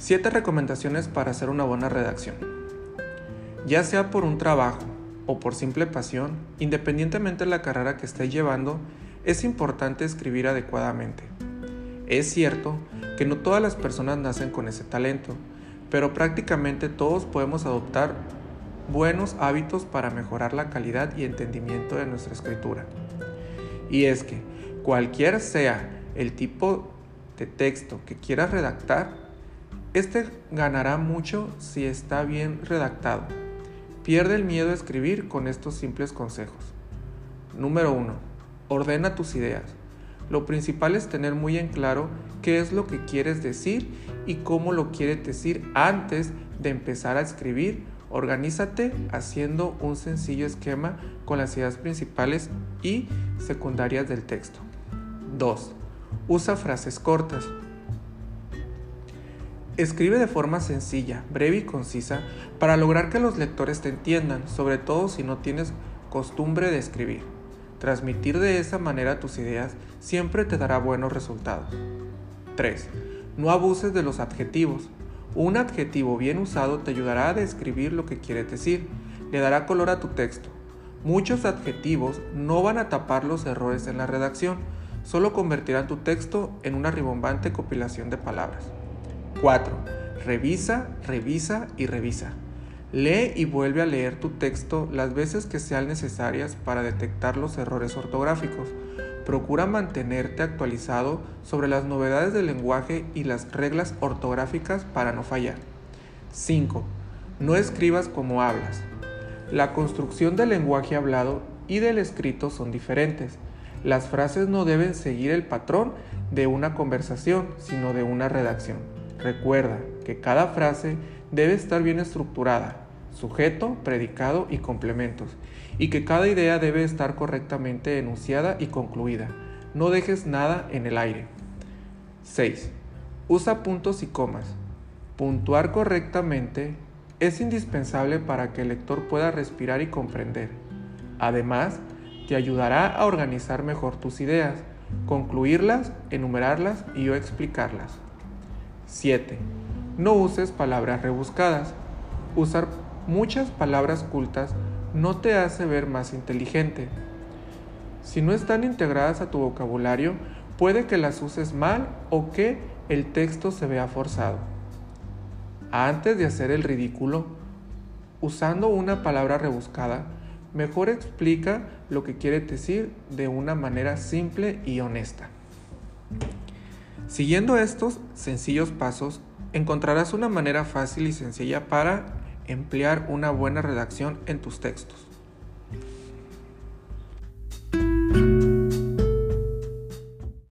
7 recomendaciones para hacer una buena redacción. Ya sea por un trabajo o por simple pasión, independientemente de la carrera que estés llevando, es importante escribir adecuadamente. Es cierto que no todas las personas nacen con ese talento, pero prácticamente todos podemos adoptar buenos hábitos para mejorar la calidad y entendimiento de nuestra escritura. Y es que, cualquier sea el tipo de texto que quieras redactar, este ganará mucho si está bien redactado. Pierde el miedo a escribir con estos simples consejos. Número 1. Ordena tus ideas. Lo principal es tener muy en claro qué es lo que quieres decir y cómo lo quieres decir antes de empezar a escribir. Organízate haciendo un sencillo esquema con las ideas principales y secundarias del texto. 2. Usa frases cortas. Escribe de forma sencilla, breve y concisa para lograr que los lectores te entiendan, sobre todo si no tienes costumbre de escribir. Transmitir de esa manera tus ideas siempre te dará buenos resultados. 3. No abuses de los adjetivos. Un adjetivo bien usado te ayudará a describir lo que quieres decir, le dará color a tu texto. Muchos adjetivos no van a tapar los errores en la redacción, solo convertirán tu texto en una ribombante compilación de palabras. 4. Revisa, revisa y revisa. Lee y vuelve a leer tu texto las veces que sean necesarias para detectar los errores ortográficos. Procura mantenerte actualizado sobre las novedades del lenguaje y las reglas ortográficas para no fallar. 5. No escribas como hablas. La construcción del lenguaje hablado y del escrito son diferentes. Las frases no deben seguir el patrón de una conversación, sino de una redacción. Recuerda que cada frase debe estar bien estructurada, sujeto, predicado y complementos, y que cada idea debe estar correctamente enunciada y concluida. No dejes nada en el aire. 6. Usa puntos y comas. Puntuar correctamente es indispensable para que el lector pueda respirar y comprender. Además, te ayudará a organizar mejor tus ideas, concluirlas, enumerarlas y o explicarlas. 7. No uses palabras rebuscadas. Usar muchas palabras cultas no te hace ver más inteligente. Si no están integradas a tu vocabulario, puede que las uses mal o que el texto se vea forzado. Antes de hacer el ridículo, usando una palabra rebuscada, mejor explica lo que quiere decir de una manera simple y honesta. Siguiendo estos sencillos pasos, encontrarás una manera fácil y sencilla para emplear una buena redacción en tus textos.